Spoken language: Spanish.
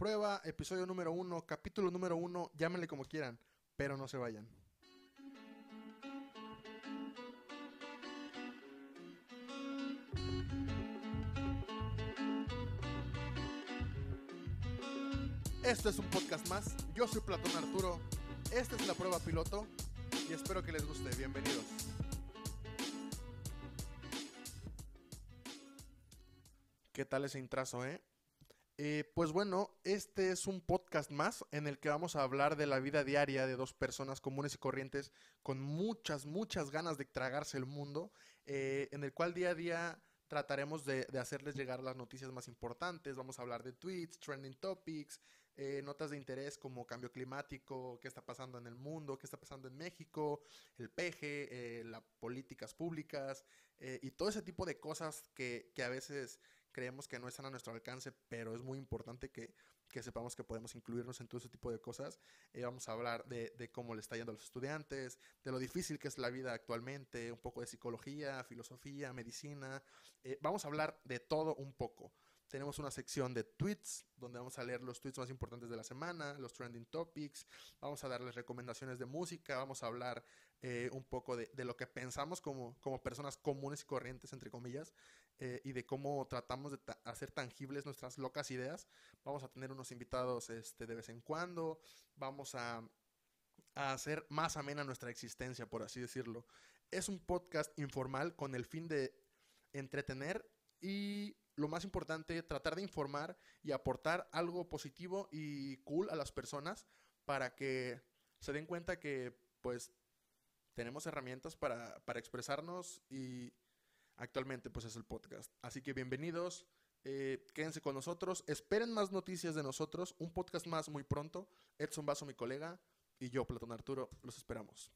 Prueba, episodio número uno, capítulo número uno, llámenle como quieran, pero no se vayan. Esto es un podcast más. Yo soy Platón Arturo. Esta es la prueba piloto y espero que les guste. Bienvenidos. ¿Qué tal ese intrazo, eh? Eh, pues bueno, este es un podcast más en el que vamos a hablar de la vida diaria de dos personas comunes y corrientes con muchas, muchas ganas de tragarse el mundo, eh, en el cual día a día trataremos de, hacerles llegar las noticias más importantes, vamos a hablar de tweets, trending topics, eh, notas de interés como cambio climático, qué está pasando en el mundo, qué está pasando en México, el peje, las políticas públicas y todo ese tipo de cosas que a veces creemos que no están a nuestro alcance, pero es muy importante que, que sepamos que podemos incluirnos en todo ese tipo de cosas. Eh, vamos a hablar de, de, cómo le está yendo a los estudiantes, de lo difícil que es la vida actualmente, un poco de psicología, filosofía, medicina. Eh, vamos a hablar de todo un poco. Tenemos una sección de tweets, donde vamos a leer los tweets más importantes de la semana, los trending topics, vamos a darles recomendaciones de música, vamos a hablar eh, un poco de, de, lo que pensamos como, como personas comunes y corrientes, entre comillas, eh, y de cómo tratamos de hacer tangibles nuestras locas ideas. Vamos a tener unos invitados este, de vez en cuando, vamos a, a hacer más amena nuestra existencia, por así decirlo. Es un podcast informal con el fin de entretener y lo más importante, tratar de informar y aportar algo positivo y cool a las personas para que se den cuenta que pues tenemos herramientas para, para expresarnos y actualmente pues es el podcast. Así que bienvenidos, eh, quédense con nosotros, esperen más noticias de nosotros, un podcast más muy pronto. Edson Vaso, mi colega, y yo, Platón Arturo, los esperamos.